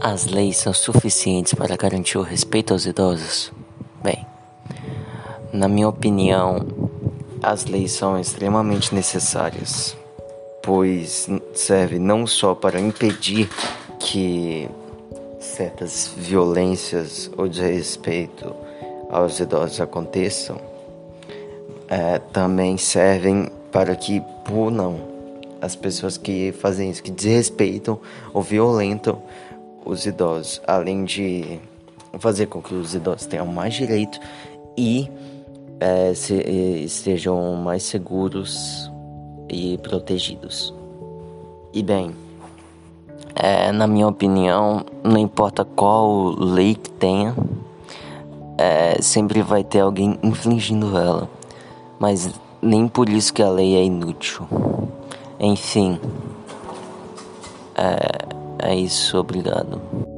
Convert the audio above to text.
As leis são suficientes para garantir o respeito aos idosos? Bem, na minha opinião, as leis são extremamente necessárias, pois serve não só para impedir que certas violências ou desrespeito aos idosos aconteçam, é, também servem para que punam as pessoas que fazem isso, que desrespeitam ou violentam os idosos, além de fazer com que os idosos tenham mais direito e é, se, estejam mais seguros e protegidos. E bem, é, na minha opinião, não importa qual lei que tenha, é, sempre vai ter alguém infringindo ela, mas nem por isso que a lei é inútil. Enfim, é, é isso, obrigado.